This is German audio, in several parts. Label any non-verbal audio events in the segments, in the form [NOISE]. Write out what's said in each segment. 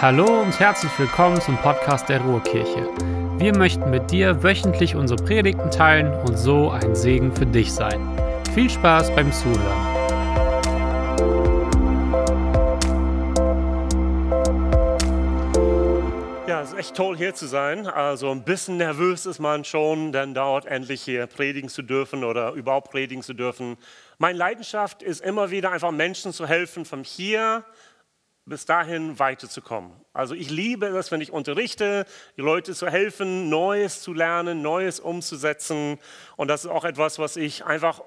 Hallo und herzlich willkommen zum Podcast der Ruhrkirche. Wir möchten mit dir wöchentlich unsere Predigten teilen und so ein Segen für dich sein. Viel Spaß beim Zuhören. Ja, es ist echt toll hier zu sein. Also ein bisschen nervös ist man schon, dann dauert endlich hier predigen zu dürfen oder überhaupt predigen zu dürfen. Meine Leidenschaft ist immer wieder einfach Menschen zu helfen, von hier bis dahin weiterzukommen. Also ich liebe es, wenn ich unterrichte, die Leute zu helfen, Neues zu lernen, Neues umzusetzen. Und das ist auch etwas, was ich einfach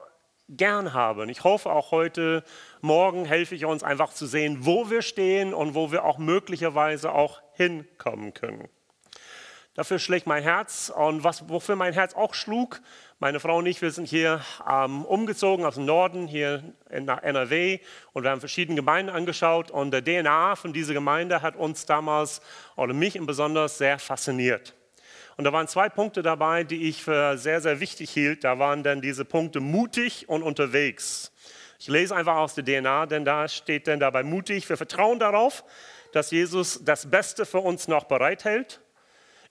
gern habe. Und ich hoffe auch heute Morgen helfe ich uns einfach zu sehen, wo wir stehen und wo wir auch möglicherweise auch hinkommen können. Dafür schlägt mein Herz und was, wofür mein Herz auch schlug, meine Frau und ich, wir sind hier ähm, umgezogen aus dem Norden, hier nach NRW und wir haben verschiedene Gemeinden angeschaut und der DNA von dieser Gemeinde hat uns damals oder mich im Besonders sehr fasziniert. Und da waren zwei Punkte dabei, die ich für sehr, sehr wichtig hielt. Da waren dann diese Punkte mutig und unterwegs. Ich lese einfach aus der DNA, denn da steht dann dabei mutig. Wir vertrauen darauf, dass Jesus das Beste für uns noch bereithält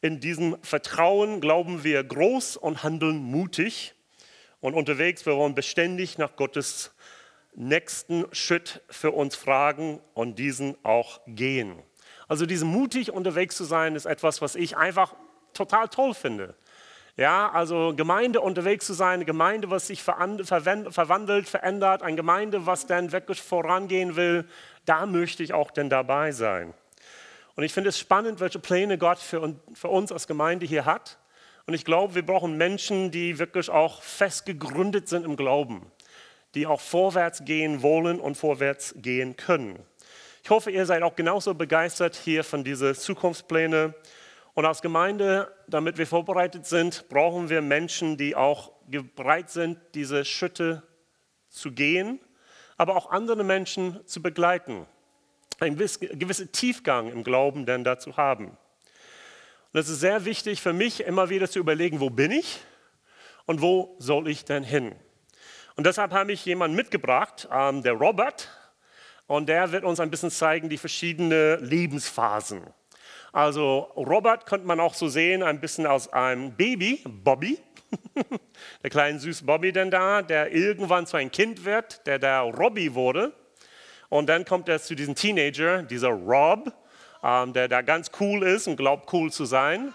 in diesem Vertrauen glauben wir groß und handeln mutig. Und unterwegs, wir wollen beständig nach Gottes nächsten Schritt für uns fragen und diesen auch gehen. Also diesen mutig unterwegs zu sein, ist etwas, was ich einfach total toll finde. Ja, also Gemeinde unterwegs zu sein, Gemeinde, was sich verwandelt, verändert, eine Gemeinde, was dann wirklich vorangehen will, da möchte ich auch denn dabei sein. Und ich finde es spannend, welche Pläne Gott für, uns als Gemeinde hier hat. Und ich glaube, wir brauchen Menschen, die wirklich auch fest gegründet sind im Glauben, die auch vorwärts gehen wollen und vorwärts gehen können. Ich hoffe, ihr seid auch genauso begeistert hier von diesen Zukunftsplänen. Und als Gemeinde, damit wir vorbereitet sind, brauchen wir Menschen, die auch bereit sind, diese Schritte zu gehen, aber auch andere Menschen zu begleiten einen gewissen Tiefgang im Glauben denn dazu haben. Und es ist sehr wichtig für mich, immer wieder zu überlegen, wo bin ich und wo soll ich denn hin? Und deshalb habe ich jemanden mitgebracht, ähm, der Robert, und der wird uns ein bisschen zeigen, die verschiedenen Lebensphasen. Also Robert könnte man auch so sehen, ein bisschen aus einem Baby, Bobby, [LAUGHS] der kleine süße Bobby denn da, der irgendwann zu einem Kind wird, der der Robbie wurde. Und dann kommt er zu diesem Teenager, dieser Rob, ähm, der da ganz cool ist und glaubt, cool zu sein.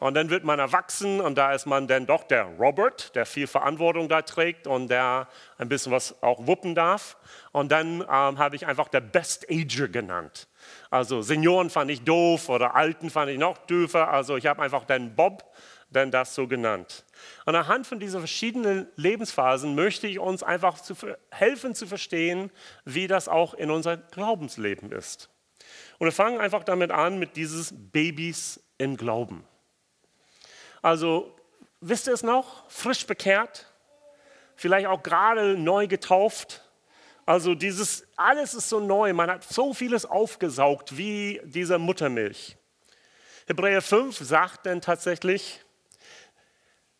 Und dann wird man erwachsen und da ist man dann doch der Robert, der viel Verantwortung da trägt und der ein bisschen was auch wuppen darf. Und dann ähm, habe ich einfach der Best Ager genannt. Also Senioren fand ich doof oder Alten fand ich noch döfer. Also ich habe einfach den Bob dann das so genannt. Und anhand von diesen verschiedenen Lebensphasen möchte ich uns einfach zu helfen zu verstehen, wie das auch in unserem Glaubensleben ist. Und wir fangen einfach damit an, mit dieses Babys im Glauben. Also, wisst ihr es noch? Frisch bekehrt, vielleicht auch gerade neu getauft. Also dieses, alles ist so neu, man hat so vieles aufgesaugt wie diese Muttermilch. Hebräer 5 sagt dann tatsächlich,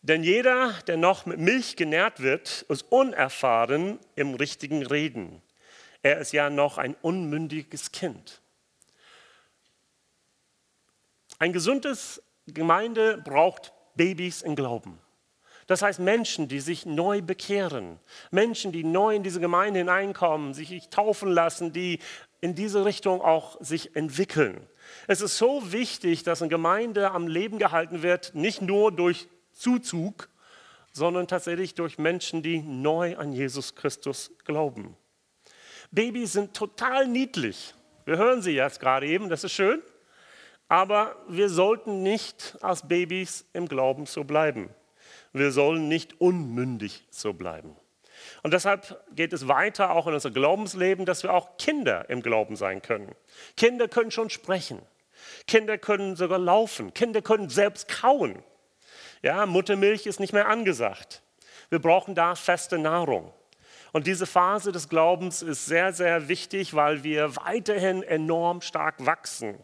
denn jeder, der noch mit Milch genährt wird, ist unerfahren im richtigen Reden. Er ist ja noch ein unmündiges Kind. Ein gesundes Gemeinde braucht Babys im Glauben. Das heißt Menschen, die sich neu bekehren, Menschen, die neu in diese Gemeinde hineinkommen, sich taufen lassen, die in diese Richtung auch sich entwickeln. Es ist so wichtig, dass eine Gemeinde am Leben gehalten wird, nicht nur durch Zuzug, sondern tatsächlich durch Menschen, die neu an Jesus Christus glauben. Babys sind total niedlich. Wir hören sie jetzt gerade eben, das ist schön. Aber wir sollten nicht als Babys im Glauben so bleiben. Wir sollen nicht unmündig so bleiben. Und deshalb geht es weiter auch in unser Glaubensleben, dass wir auch Kinder im Glauben sein können. Kinder können schon sprechen. Kinder können sogar laufen. Kinder können selbst kauen. Ja, Muttermilch ist nicht mehr angesagt. Wir brauchen da feste Nahrung. Und diese Phase des Glaubens ist sehr, sehr wichtig, weil wir weiterhin enorm stark wachsen.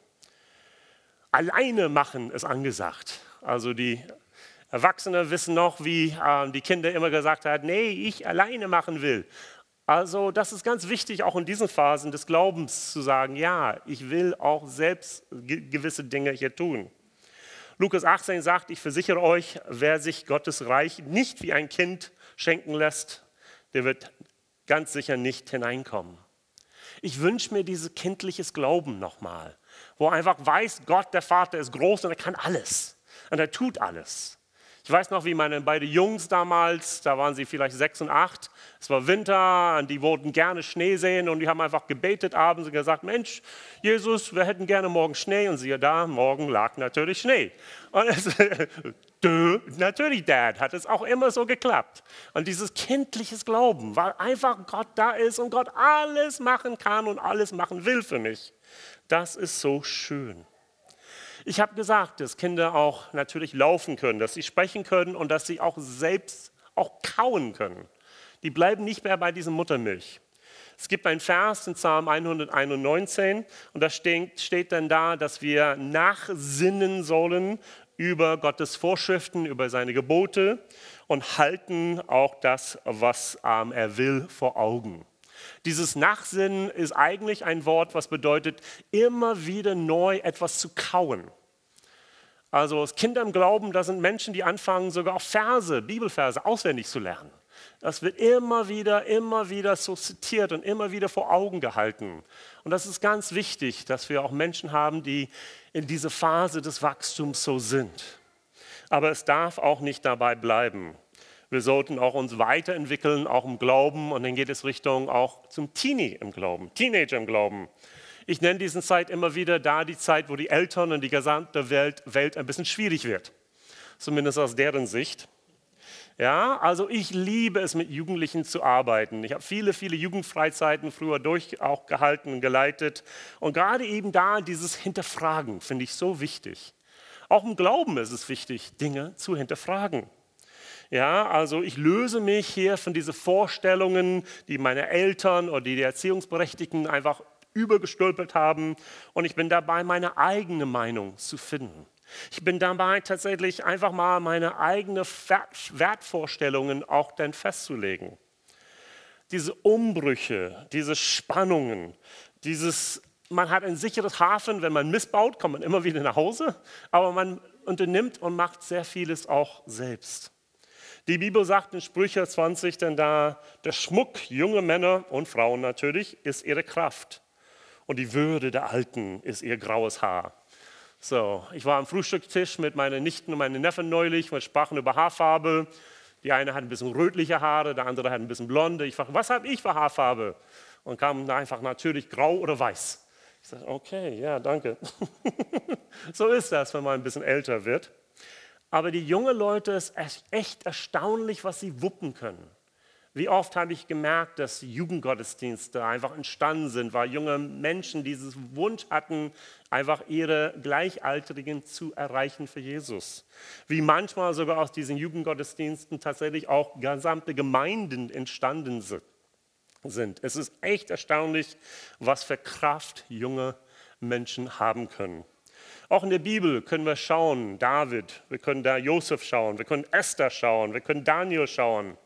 Alleine machen ist angesagt. Also die Erwachsenen wissen noch, wie äh, die Kinder immer gesagt haben, nee, ich alleine machen will. Also das ist ganz wichtig, auch in diesen Phasen des Glaubens zu sagen, ja, ich will auch selbst gewisse Dinge hier tun. Lukas 18 sagt, ich versichere euch, wer sich Gottes Reich nicht wie ein Kind schenken lässt, der wird ganz sicher nicht hineinkommen. Ich wünsche mir dieses kindliches Glauben nochmal, wo einfach weiß, Gott, der Vater ist groß und er kann alles und er tut alles. Ich weiß noch, wie meine beiden Jungs damals, da waren sie vielleicht sechs und acht, es war Winter und die wollten gerne Schnee sehen und die haben einfach gebetet abends und gesagt, Mensch, Jesus, wir hätten gerne morgen Schnee und siehe da, morgen lag natürlich Schnee. Und es, [LAUGHS] Dö, natürlich, Dad, hat es auch immer so geklappt. Und dieses kindliches Glauben, weil einfach Gott da ist und Gott alles machen kann und alles machen will für mich, das ist so schön. Ich habe gesagt, dass Kinder auch natürlich laufen können, dass sie sprechen können und dass sie auch selbst auch kauen können. Die bleiben nicht mehr bei diesem Muttermilch. Es gibt einen Vers in Psalm 191 und da steht, steht dann da, dass wir nachsinnen sollen über Gottes Vorschriften, über seine Gebote und halten auch das, was ähm, er will, vor Augen. Dieses Nachsinnen ist eigentlich ein Wort, was bedeutet, immer wieder neu etwas zu kauen. Also Kinder im Glauben, das sind Menschen, die anfangen, sogar auch Verse, Bibelverse auswendig zu lernen. Das wird immer wieder, immer wieder so zitiert und immer wieder vor Augen gehalten. Und das ist ganz wichtig, dass wir auch Menschen haben, die in dieser Phase des Wachstums so sind. Aber es darf auch nicht dabei bleiben. Wir sollten auch uns weiterentwickeln, auch im Glauben. Und dann geht es Richtung auch zum Teenie im Glauben, Teenager im Glauben. Ich nenne diese Zeit immer wieder da die Zeit, wo die Eltern und die gesamte Welt, Welt ein bisschen schwierig wird. Zumindest aus deren Sicht. Ja, also ich liebe es, mit Jugendlichen zu arbeiten. Ich habe viele, viele Jugendfreizeiten früher durch auch gehalten und geleitet. Und gerade eben da dieses Hinterfragen finde ich so wichtig. Auch im Glauben ist es wichtig, Dinge zu hinterfragen. Ja, also ich löse mich hier von diesen Vorstellungen, die meine Eltern oder die Erziehungsberechtigten einfach übergestülpelt haben und ich bin dabei, meine eigene Meinung zu finden. Ich bin dabei, tatsächlich einfach mal meine eigenen Wertvorstellungen auch dann festzulegen. Diese Umbrüche, diese Spannungen, dieses, man hat ein sicheres Hafen, wenn man missbaut, kommt man immer wieder nach Hause, aber man unternimmt und macht sehr vieles auch selbst. Die Bibel sagt in Sprüche 20 denn da, der Schmuck junger Männer und Frauen natürlich ist ihre Kraft und die Würde der Alten ist ihr graues Haar. So, ich war am Frühstückstisch mit meinen Nichten und meinen Neffen neulich, wir sprachen über Haarfarbe. Die eine hat ein bisschen rötliche Haare, der andere hat ein bisschen blonde. Ich fragte, was habe ich für Haarfarbe? Und kam einfach natürlich grau oder weiß. Ich sagte, okay, ja, danke. [LAUGHS] so ist das, wenn man ein bisschen älter wird. Aber die jungen Leute, es ist echt erstaunlich, was sie wuppen können. Wie oft habe ich gemerkt, dass Jugendgottesdienste einfach entstanden sind, weil junge Menschen diesen Wunsch hatten, einfach ihre Gleichaltrigen zu erreichen für Jesus. Wie manchmal sogar aus diesen Jugendgottesdiensten tatsächlich auch gesamte Gemeinden entstanden sind. Es ist echt erstaunlich, was für Kraft junge Menschen haben können. Auch in der Bibel können wir schauen, David, wir können da Josef schauen, wir können Esther schauen, wir können Daniel schauen.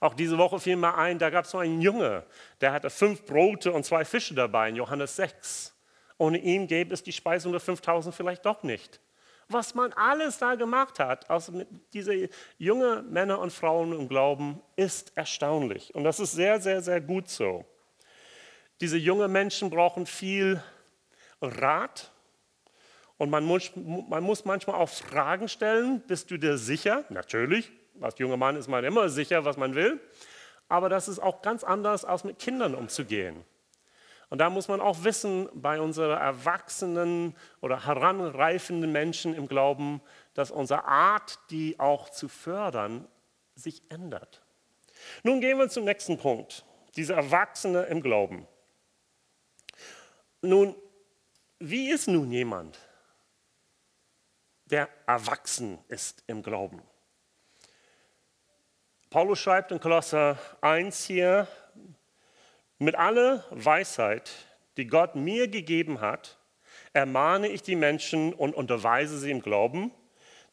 Auch diese Woche fiel mir ein, da gab es so einen Junge, der hatte fünf Brote und zwei Fische dabei in Johannes 6. Ohne ihn gäbe es die Speisung der 5000 vielleicht doch nicht. Was man alles da gemacht hat, also diese junge Männer und Frauen im Glauben, ist erstaunlich. Und das ist sehr, sehr, sehr gut so. Diese jungen Menschen brauchen viel Rat, und man muss, man muss manchmal auch Fragen stellen. Bist du dir sicher? Natürlich. Als junger Mann ist man immer sicher, was man will. Aber das ist auch ganz anders, als mit Kindern umzugehen. Und da muss man auch wissen, bei unseren erwachsenen oder heranreifenden Menschen im Glauben, dass unsere Art, die auch zu fördern, sich ändert. Nun gehen wir zum nächsten Punkt. Diese Erwachsene im Glauben. Nun, wie ist nun jemand, der erwachsen ist im Glauben. Paulus schreibt in Kolosser 1 hier, mit aller Weisheit, die Gott mir gegeben hat, ermahne ich die Menschen und unterweise sie im Glauben,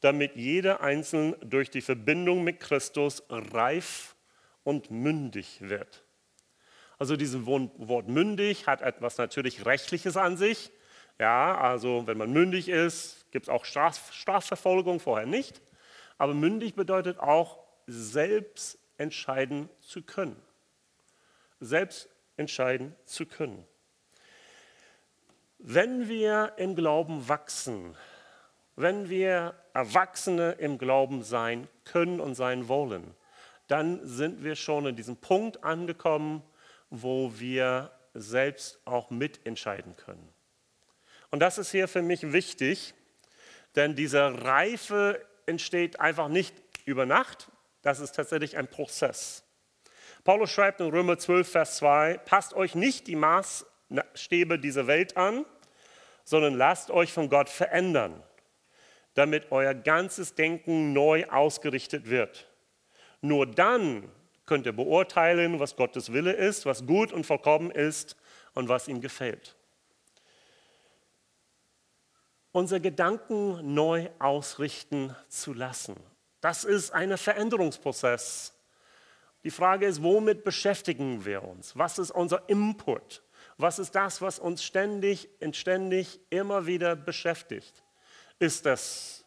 damit jeder Einzelne durch die Verbindung mit Christus reif und mündig wird. Also dieses Wort mündig hat etwas natürlich Rechtliches an sich. Ja, also wenn man mündig ist, gibt es auch Straf Strafverfolgung, vorher nicht. Aber mündig bedeutet auch, selbst entscheiden zu können. Selbst entscheiden zu können. Wenn wir im Glauben wachsen, wenn wir Erwachsene im Glauben sein können und sein wollen, dann sind wir schon in diesem Punkt angekommen, wo wir selbst auch mitentscheiden können. Und das ist hier für mich wichtig, denn diese Reife entsteht einfach nicht über Nacht, das ist tatsächlich ein Prozess. Paulus schreibt in Römer 12, Vers 2, passt euch nicht die Maßstäbe dieser Welt an, sondern lasst euch von Gott verändern, damit euer ganzes Denken neu ausgerichtet wird. Nur dann könnt ihr beurteilen, was Gottes Wille ist, was gut und vollkommen ist und was ihm gefällt. Unsere Gedanken neu ausrichten zu lassen. Das ist ein Veränderungsprozess. Die Frage ist, womit beschäftigen wir uns? Was ist unser Input? Was ist das, was uns ständig und ständig immer wieder beschäftigt? Ist das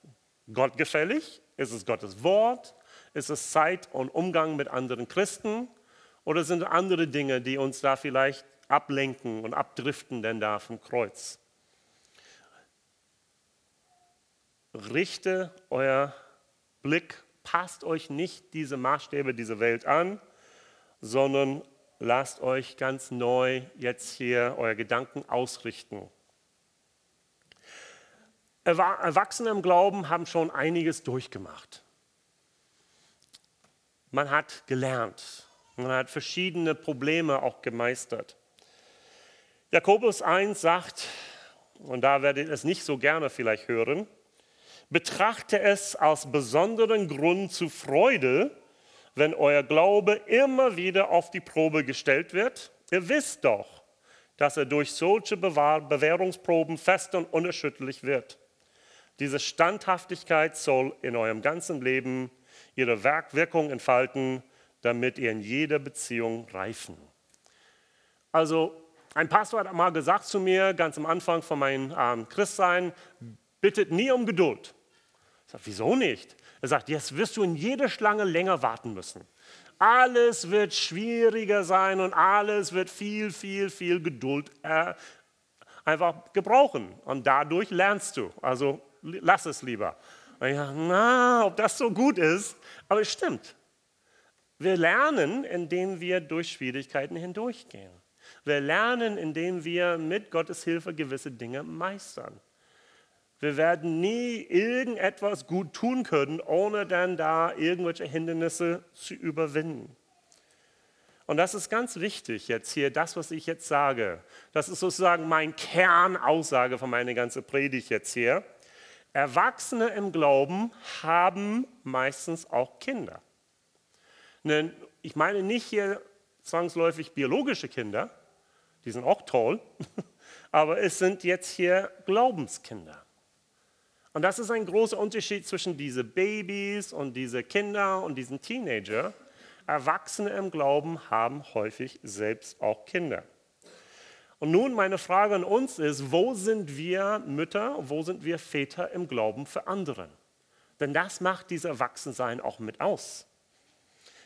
gottgefällig? Ist es Gottes Wort? Ist es Zeit und Umgang mit anderen Christen? Oder sind andere Dinge, die uns da vielleicht ablenken und abdriften denn da vom Kreuz? Richte euer Blick, passt euch nicht diese Maßstäbe dieser Welt an, sondern lasst euch ganz neu jetzt hier euer Gedanken ausrichten. Erwachsene im Glauben haben schon einiges durchgemacht. Man hat gelernt. Man hat verschiedene Probleme auch gemeistert. Jakobus 1 sagt, und da werdet ihr es nicht so gerne vielleicht hören, betrachte es als besonderen Grund zu Freude, wenn euer Glaube immer wieder auf die Probe gestellt wird. Ihr wisst doch, dass er durch solche Bewährungsproben fest und unerschütterlich wird. Diese Standhaftigkeit soll in eurem ganzen Leben ihre Wirkung entfalten, damit ihr in jeder Beziehung reifen. Also ein Pastor hat mal gesagt zu mir, ganz am Anfang von meinem ähm, Christsein, bittet nie um Geduld. Ich sage, wieso nicht? Er sagt, jetzt wirst du in jeder Schlange länger warten müssen. Alles wird schwieriger sein und alles wird viel, viel, viel Geduld äh, einfach gebrauchen. Und dadurch lernst du. Also lass es lieber. Und ich sage, na, ob das so gut ist. Aber es stimmt. Wir lernen, indem wir durch Schwierigkeiten hindurchgehen. Wir lernen, indem wir mit Gottes Hilfe gewisse Dinge meistern. Wir werden nie irgendetwas gut tun können, ohne dann da irgendwelche Hindernisse zu überwinden. Und das ist ganz wichtig jetzt hier, das, was ich jetzt sage. Das ist sozusagen mein Kernaussage von meiner ganzen Predigt jetzt hier. Erwachsene im Glauben haben meistens auch Kinder. Ich meine nicht hier zwangsläufig biologische Kinder, die sind auch toll, [LAUGHS] aber es sind jetzt hier Glaubenskinder. Und das ist ein großer Unterschied zwischen diesen Babys und diesen Kindern und diesen Teenager. Erwachsene im Glauben haben häufig selbst auch Kinder. Und nun meine Frage an uns ist, wo sind wir Mütter, wo sind wir Väter im Glauben für andere? Denn das macht dieses Erwachsensein auch mit aus.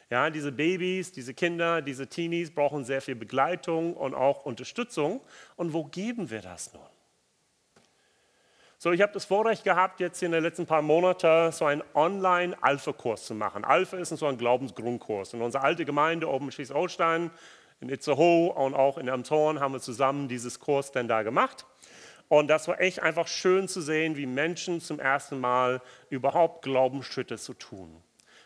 Ja, diese Babys, diese Kinder, diese Teenies brauchen sehr viel Begleitung und auch Unterstützung. Und wo geben wir das nun? So, ich habe das Vorrecht gehabt, jetzt in den letzten paar Monaten so einen Online-Alpha-Kurs zu machen. Alpha ist so ein Glaubensgrundkurs. In unserer alten Gemeinde oben in Schleswig-Holstein in Itzehoe und auch in Amthorn haben wir zusammen dieses Kurs denn da gemacht. Und das war echt einfach schön zu sehen, wie Menschen zum ersten Mal überhaupt Glaubensschritte zu tun.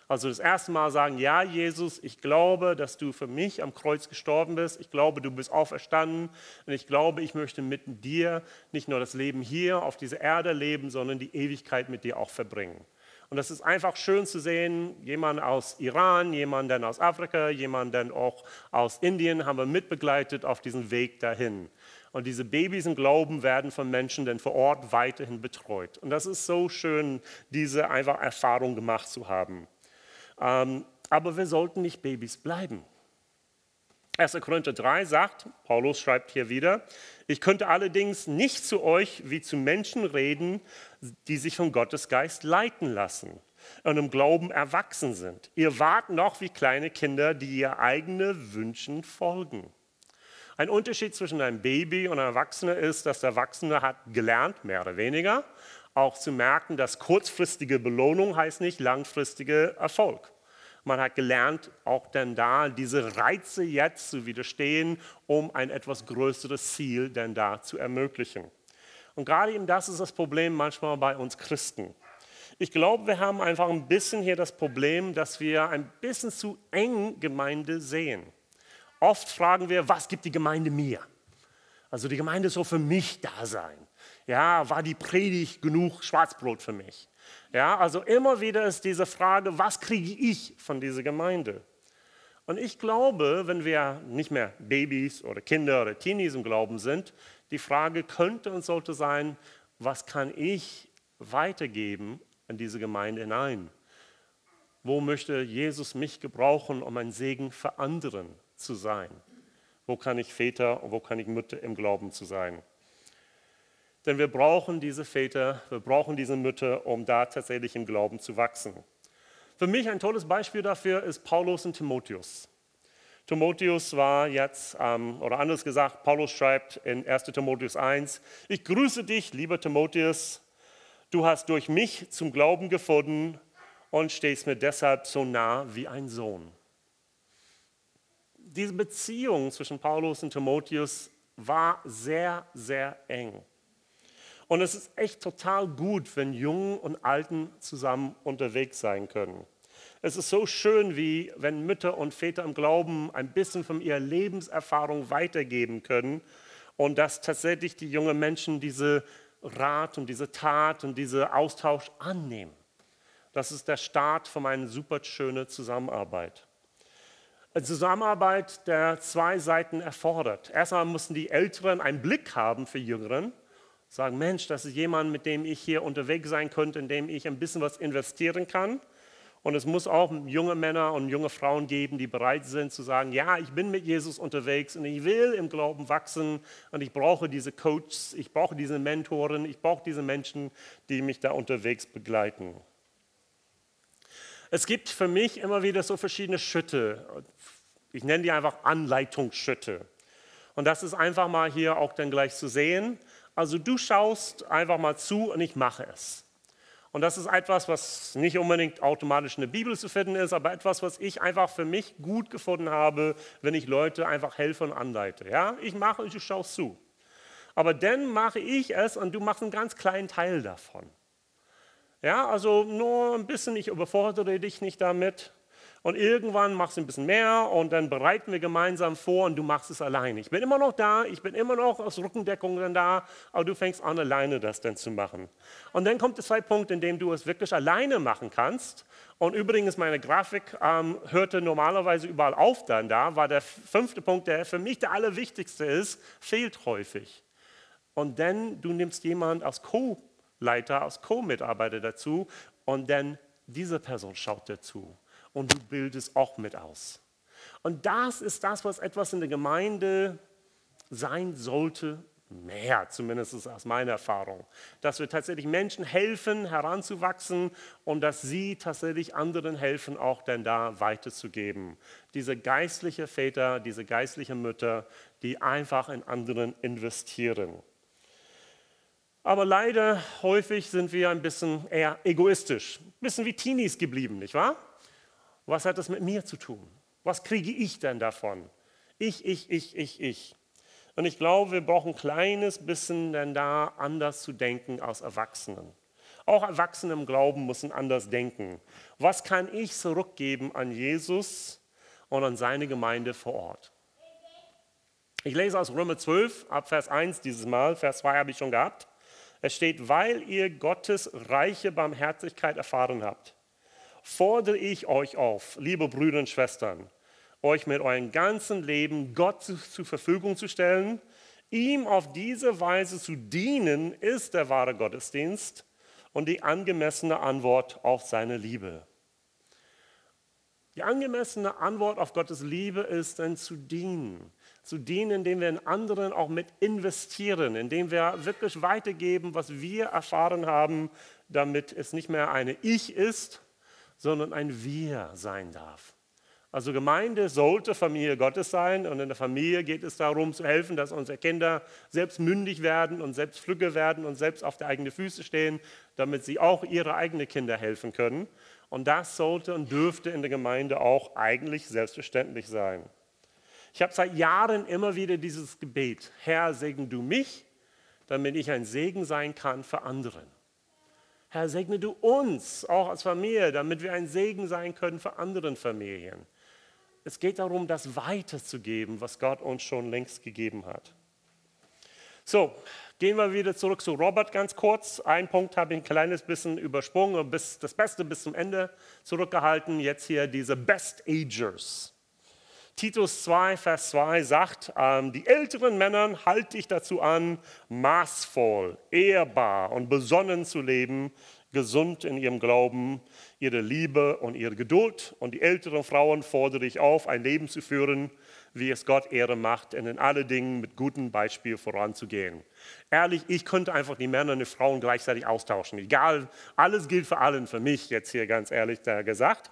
Also das erste Mal sagen, ja Jesus, ich glaube, dass du für mich am Kreuz gestorben bist. Ich glaube, du bist auferstanden. Und ich glaube, ich möchte mit dir nicht nur das Leben hier auf dieser Erde leben, sondern die Ewigkeit mit dir auch verbringen. Und das ist einfach schön zu sehen, jemand aus Iran, jemand dann aus Afrika, jemand dann auch aus Indien haben wir mitbegleitet auf diesem Weg dahin. Und diese Babys im Glauben werden von Menschen dann vor Ort weiterhin betreut. Und das ist so schön, diese einfach Erfahrung gemacht zu haben. Ähm, aber wir sollten nicht Babys bleiben. 1. Korinther 3 sagt, Paulus schreibt hier wieder, ich könnte allerdings nicht zu euch wie zu Menschen reden, die sich vom Gottesgeist leiten lassen und im Glauben erwachsen sind. Ihr wart noch wie kleine Kinder, die ihr eigene Wünschen folgen. Ein Unterschied zwischen einem Baby und einem Erwachsenen ist, dass der Erwachsene hat gelernt, mehr oder weniger, auch zu merken, dass kurzfristige Belohnung heißt nicht langfristiger Erfolg. Man hat gelernt, auch denn da diese Reize jetzt zu widerstehen, um ein etwas größeres Ziel denn da zu ermöglichen. Und gerade eben das ist das Problem manchmal bei uns Christen. Ich glaube, wir haben einfach ein bisschen hier das Problem, dass wir ein bisschen zu eng Gemeinde sehen. Oft fragen wir, was gibt die Gemeinde mir? Also die Gemeinde soll für mich da sein. Ja, war die Predigt genug Schwarzbrot für mich? Ja, also immer wieder ist diese Frage, was kriege ich von dieser Gemeinde? Und ich glaube, wenn wir nicht mehr Babys oder Kinder oder Teenies im Glauben sind, die Frage könnte und sollte sein, was kann ich weitergeben in diese Gemeinde hinein? Wo möchte Jesus mich gebrauchen, um ein Segen für anderen zu sein? Wo kann ich Väter und wo kann ich Mütter im Glauben zu sein? Denn wir brauchen diese Väter, wir brauchen diese Mütter, um da tatsächlich im Glauben zu wachsen. Für mich ein tolles Beispiel dafür ist Paulus und Timotheus. Timotheus war jetzt, ähm, oder anders gesagt, Paulus schreibt in 1 Timotheus 1, ich grüße dich, lieber Timotheus, Du hast durch mich zum Glauben gefunden und stehst mir deshalb so nah wie ein Sohn. Diese Beziehung zwischen Paulus und Timotheus war sehr, sehr eng. Und es ist echt total gut, wenn Jungen und Alten zusammen unterwegs sein können. Es ist so schön, wie wenn Mütter und Väter im Glauben ein bisschen von ihrer Lebenserfahrung weitergeben können und dass tatsächlich die jungen Menschen diese Rat und diese Tat und dieser Austausch annehmen. Das ist der Start von einer super schönen Zusammenarbeit. Eine Zusammenarbeit, der zwei Seiten erfordert. Erstmal mussten die Älteren einen Blick haben für Jüngeren, sagen, Mensch, das ist jemand, mit dem ich hier unterwegs sein könnte, in dem ich ein bisschen was investieren kann. Und es muss auch junge Männer und junge Frauen geben, die bereit sind zu sagen, ja, ich bin mit Jesus unterwegs und ich will im Glauben wachsen und ich brauche diese Coaches, ich brauche diese Mentoren, ich brauche diese Menschen, die mich da unterwegs begleiten. Es gibt für mich immer wieder so verschiedene Schritte. Ich nenne die einfach Anleitungsschritte. Und das ist einfach mal hier auch dann gleich zu sehen. Also du schaust einfach mal zu und ich mache es. Und das ist etwas, was nicht unbedingt automatisch in der Bibel zu finden ist, aber etwas, was ich einfach für mich gut gefunden habe, wenn ich Leute einfach helfe und anleite. Ja, ich mache und du schaust zu. Aber dann mache ich es und du machst einen ganz kleinen Teil davon. Ja, also nur ein bisschen, ich überfordere dich nicht damit, und irgendwann machst du ein bisschen mehr und dann bereiten wir gemeinsam vor und du machst es alleine. Ich bin immer noch da, ich bin immer noch aus Rückendeckung dann da, aber du fängst an, alleine das dann zu machen. Und dann kommt der zweite Punkt, in dem du es wirklich alleine machen kannst. Und übrigens, meine Grafik ähm, hörte normalerweise überall auf dann da, war der fünfte Punkt, der für mich der allerwichtigste ist, fehlt häufig. Und dann du nimmst jemand als Co-Leiter, als Co-Mitarbeiter dazu und dann diese Person schaut dazu und du bildest auch mit aus. Und das ist das, was etwas in der Gemeinde sein sollte, mehr zumindest aus meiner Erfahrung, dass wir tatsächlich Menschen helfen, heranzuwachsen und dass sie tatsächlich anderen helfen, auch denn da weiterzugeben. Diese geistliche Väter, diese geistliche Mütter, die einfach in anderen investieren. Aber leider häufig sind wir ein bisschen eher egoistisch, ein bisschen wie Teenies geblieben, nicht wahr? Was hat das mit mir zu tun? Was kriege ich denn davon? Ich, ich, ich, ich, ich. Und ich glaube, wir brauchen ein kleines bisschen denn da anders zu denken als Erwachsenen. Auch Erwachsene im Glauben müssen anders denken. Was kann ich zurückgeben an Jesus und an seine Gemeinde vor Ort? Ich lese aus Römer 12 ab Vers 1 dieses Mal, Vers 2 habe ich schon gehabt. Es steht, weil ihr Gottes reiche Barmherzigkeit erfahren habt fordere ich euch auf, liebe Brüder und Schwestern, euch mit eurem ganzen Leben Gott zu, zur Verfügung zu stellen. Ihm auf diese Weise zu dienen, ist der wahre Gottesdienst und die angemessene Antwort auf seine Liebe. Die angemessene Antwort auf Gottes Liebe ist dann zu dienen. Zu dienen, indem wir in anderen auch mit investieren, indem wir wirklich weitergeben, was wir erfahren haben, damit es nicht mehr eine Ich ist, sondern ein Wir sein darf. Also Gemeinde sollte Familie Gottes sein und in der Familie geht es darum zu helfen, dass unsere Kinder selbst mündig werden und selbst flügge werden und selbst auf die eigenen Füße stehen, damit sie auch ihre eigenen Kinder helfen können. Und das sollte und dürfte in der Gemeinde auch eigentlich selbstverständlich sein. Ich habe seit Jahren immer wieder dieses Gebet, Herr, segne du mich, damit ich ein Segen sein kann für andere. Herr, segne du uns auch als Familie, damit wir ein Segen sein können für andere Familien. Es geht darum, das weiterzugeben, was Gott uns schon längst gegeben hat. So, gehen wir wieder zurück zu Robert ganz kurz. Ein Punkt habe ich ein kleines bisschen übersprungen, bis, das Beste bis zum Ende zurückgehalten. Jetzt hier diese Best Agers. Titus 2, Vers 2 sagt, ähm, die älteren Männer halte ich dazu an, maßvoll, ehrbar und besonnen zu leben, gesund in ihrem Glauben, ihre Liebe und ihre Geduld. Und die älteren Frauen fordere ich auf, ein Leben zu führen, wie es Gott Ehre macht, und in alle Dingen mit gutem Beispiel voranzugehen. Ehrlich, ich könnte einfach die Männer und die Frauen gleichzeitig austauschen. Egal, alles gilt für allen, für mich jetzt hier ganz ehrlich gesagt.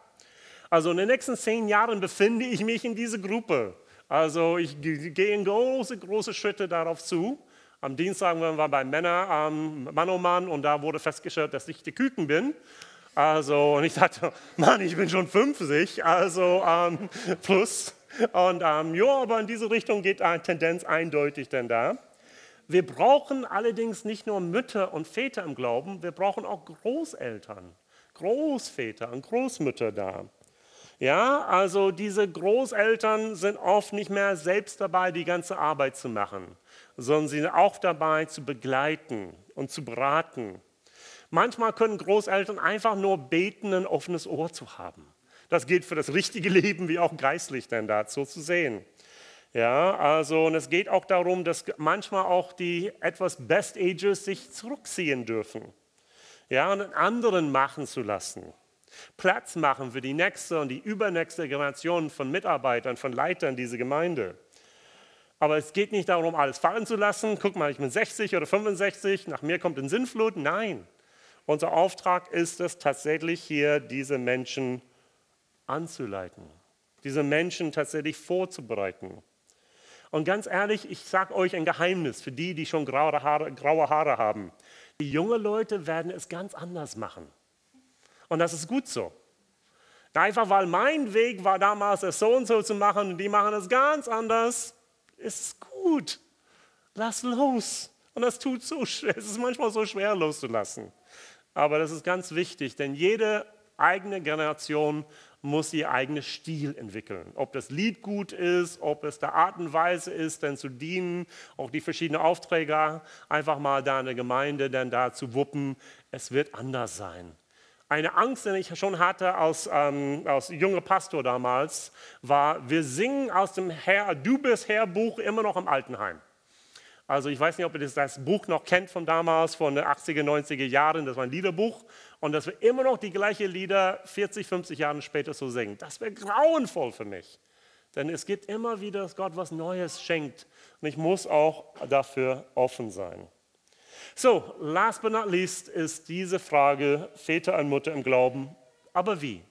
Also in den nächsten zehn Jahren befinde ich mich in dieser Gruppe. Also ich gehe in große, große Schritte darauf zu. Am Dienstag waren wir bei Männer, ähm, Mann um Mann, und da wurde festgestellt, dass ich die Küken bin. Also, und ich dachte, [LAUGHS] Mann, ich bin schon 50, also ähm, [LAUGHS] plus. Und ähm, ja, aber in diese Richtung geht eine Tendenz eindeutig denn da. Wir brauchen allerdings nicht nur Mütter und Väter im Glauben, wir brauchen auch Großeltern, Großväter und Großmütter da. Ja, also diese Großeltern sind oft nicht mehr selbst dabei, die ganze Arbeit zu machen, sondern sie sind auch dabei, zu begleiten und zu beraten. Manchmal können Großeltern einfach nur beten, ein offenes Ohr zu haben. Das gilt für das richtige Leben wie auch geistlich denn dazu zu sehen. Ja, also und es geht auch darum, dass manchmal auch die etwas Best Ages sich zurückziehen dürfen. Ja, und anderen machen zu lassen. Platz machen für die nächste und die übernächste Generation von Mitarbeitern, von Leitern dieser Gemeinde. Aber es geht nicht darum, alles fallen zu lassen. Guck mal, ich bin 60 oder 65, nach mir kommt ein Sinnflut. Nein, unser Auftrag ist es tatsächlich hier, diese Menschen anzuleiten, diese Menschen tatsächlich vorzubereiten. Und ganz ehrlich, ich sage euch ein Geheimnis für die, die schon graue Haare, graue Haare haben. Die jungen Leute werden es ganz anders machen. Und das ist gut so. Einfach weil mein Weg war damals, es so und so zu machen und die machen es ganz anders, ist gut. Lass los. Und das tut so, es ist manchmal so schwer loszulassen. Aber das ist ganz wichtig, denn jede eigene Generation muss ihr eigenes Stil entwickeln. Ob das Lied gut ist, ob es der Art und Weise ist, denn zu dienen, auch die verschiedenen Aufträge einfach mal da in der Gemeinde dann da zu wuppen, es wird anders sein. Eine Angst, die ich schon hatte als, ähm, als junger Pastor damals, war, wir singen aus dem Herr, Du bist Herr Buch immer noch im Altenheim. Also ich weiß nicht, ob ihr das, Buch noch kennt von damals, von den 80er, 90er Jahren. Das war ein Liederbuch. Und dass wir immer noch die gleichen Lieder 40, 50 Jahre später so singen. Das wäre grauenvoll für mich. Denn es gibt immer wieder, dass Gott was Neues schenkt. Und ich muss auch dafür offen sein. So, last but not least ist diese Frage Väter und Mutter im Glauben. Aber wie?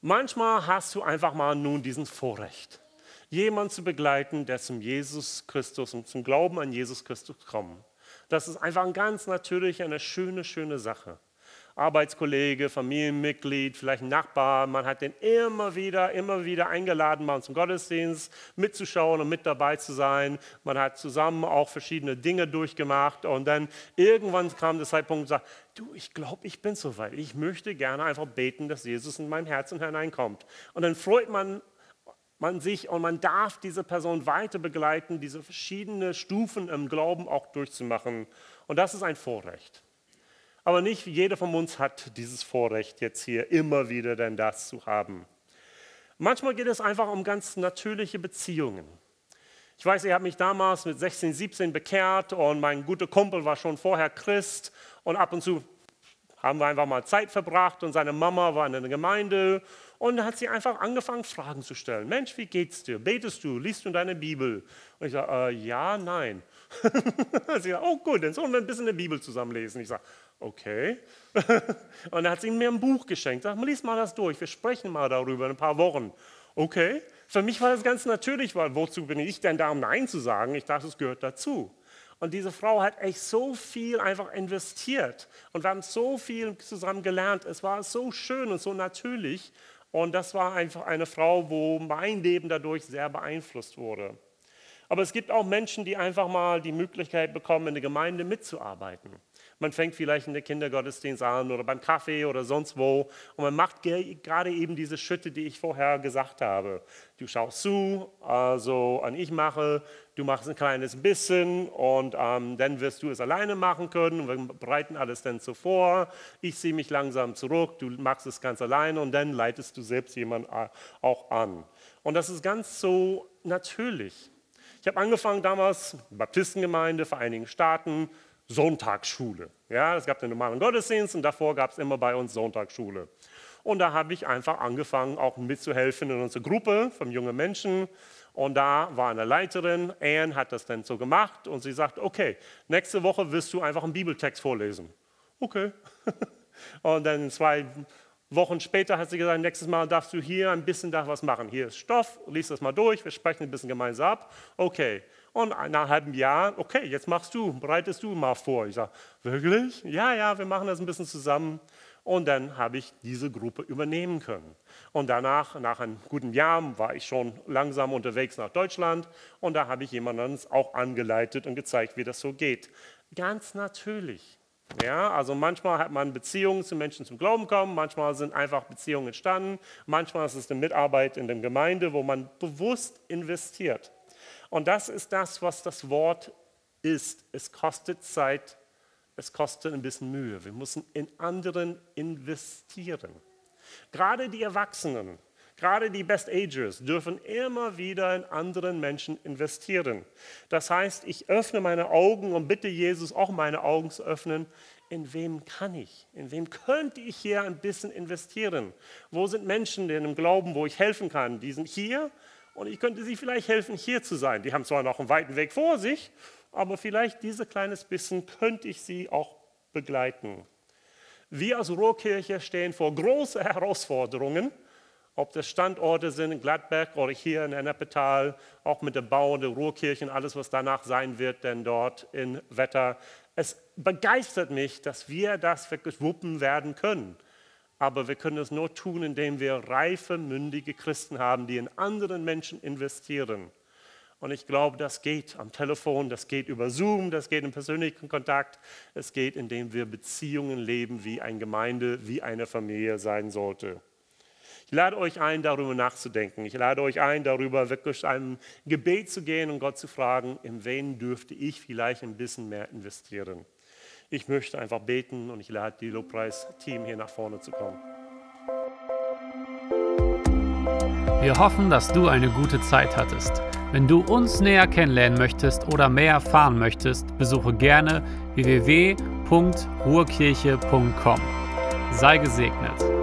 Manchmal hast du einfach mal nun diesen Vorrecht jemanden zu begleiten, der zum Jesus Christus und zum Glauben an Jesus Christus kommt. Das ist einfach ein ganz natürlich eine schöne, schöne Sache. Arbeitskollege, Familienmitglied, vielleicht ein Nachbar, man hat den immer wieder, immer wieder eingeladen, mal zum Gottesdienst mitzuschauen und mit dabei zu sein. Man hat zusammen auch verschiedene Dinge durchgemacht und dann irgendwann kam der Zeitpunkt und sagt, du, ich glaube, ich bin soweit. Ich möchte gerne einfach beten, dass Jesus in mein Herzen hineinkommt. Und dann freut man man sich und man darf diese Person weiter begleiten, diese verschiedenen Stufen im Glauben auch durchzumachen. Und das ist ein Vorrecht. Aber nicht jeder von uns hat dieses Vorrecht, jetzt hier immer wieder denn das zu haben. Manchmal geht es einfach um ganz natürliche Beziehungen. Ich weiß, ich habe mich damals mit 16, 17 bekehrt und mein guter Kumpel war schon vorher Christ und ab und zu haben wir einfach mal Zeit verbracht und seine Mama war in der Gemeinde und hat sie einfach angefangen, Fragen zu stellen. Mensch, wie geht's dir? Betest du? Liest du deine Bibel? Und ich sage, äh, ja, nein. [LAUGHS] sie sagt, oh gut, dann sollen wir ein bisschen eine Bibel zusammenlesen. Ich sage, okay. [LAUGHS] und dann hat sie mir ein Buch geschenkt. Sag, lies mal das durch, wir sprechen mal darüber in ein paar Wochen. Okay. Für mich war das ganz natürlich, weil wozu bin ich denn da, um Nein zu sagen? Ich dachte, es gehört dazu. Und diese Frau hat echt so viel einfach investiert. Und wir haben so viel zusammen gelernt. Es war so schön und so natürlich. Und das war einfach eine Frau, wo mein Leben dadurch sehr beeinflusst wurde. Aber es gibt auch Menschen, die einfach mal die Möglichkeit bekommen, in der Gemeinde mitzuarbeiten. Man fängt vielleicht in der Kindergottesdienst an oder beim Kaffee oder sonst wo und man macht gerade eben diese Schritte, die ich vorher gesagt habe. Du schaust zu, also und ich mache, du machst ein kleines bisschen und ähm, dann wirst du es alleine machen können. Wir bereiten alles dann so vor. Ich ziehe mich langsam zurück, du machst es ganz alleine und dann leitest du selbst jemanden äh, auch an. Und das ist ganz so natürlich. Ich habe angefangen damals, Baptistengemeinde, Vereinigten Staaten, Sonntagsschule. Ja, es gab den normalen Gottesdienst und davor gab es immer bei uns Sonntagsschule. Und da habe ich einfach angefangen, auch mitzuhelfen in unserer Gruppe von jungen Menschen. Und da war eine Leiterin, Anne hat das dann so gemacht und sie sagt, okay, nächste Woche wirst du einfach einen Bibeltext vorlesen. Okay. [LAUGHS] Und dann zwei Wochen später hat sie gesagt, nächstes Mal darfst du hier ein bisschen da was machen. Hier ist Stoff, lies das mal durch, wir sprechen ein bisschen gemeinsam ab. Okay. Und nach einem halben Jahr, okay, jetzt machst du, bereitest du mal vor. Ich sage, wirklich? Ja, ja, wir machen das ein bisschen zusammen. Und dann habe ich diese Gruppe übernehmen können. Und danach, nach einem guten Jahr, war ich schon langsam unterwegs nach Deutschland. Und da habe ich jemanden auch angeleitet und gezeigt, wie das so geht. Ganz natürlich. Ja, also manchmal hat man Beziehungen zu Menschen zum Glauben kommen, manchmal sind einfach Beziehungen entstanden, manchmal ist es eine Mitarbeit in der Gemeinde, wo man bewusst investiert. Und das ist das, was das Wort ist. Es kostet Zeit, es kostet ein bisschen Mühe. Wir müssen in anderen investieren. Gerade die Erwachsenen, gerade die Best Agers dürfen immer wieder in anderen Menschen investieren. Das heißt, ich öffne meine Augen und bitte Jesus auch meine Augen zu öffnen. In wem kann ich? In wem könnte ich hier ein bisschen investieren? Wo sind Menschen, denen im Glauben, wo ich helfen kann? Die sind hier und ich könnte sie vielleicht helfen, hier zu sein. Die haben zwar noch einen weiten Weg vor sich, aber vielleicht dieses kleines bisschen könnte ich sie auch begleiten. Wir als Ruhrkirche stehen vor großen Herausforderungen, ob das Standorte sind in Gladbeck oder hier in Ennepetal, auch mit dem Bau der Ruhrkirchen, alles, was danach sein wird, denn dort in Wetter. Es begeistert mich, dass wir das wirklich wuppen werden können. Aber wir können es nur tun, indem wir reife, mündige Christen haben, die in anderen Menschen investieren. Und ich glaube, das geht am Telefon, das geht über Zoom, das geht im persönlichen Kontakt, es geht, indem wir Beziehungen leben, wie eine Gemeinde, wie eine Familie sein sollte. Ich lade euch ein, darüber nachzudenken. Ich lade euch ein, darüber wirklich einem Gebet zu gehen und Gott zu fragen, in wen dürfte ich vielleicht ein bisschen mehr investieren. Ich möchte einfach beten und ich lade die Lobpreis-Team hier nach vorne zu kommen. Wir hoffen, dass du eine gute Zeit hattest. Wenn du uns näher kennenlernen möchtest oder mehr erfahren möchtest, besuche gerne www.ruhrkirche.com. Sei gesegnet.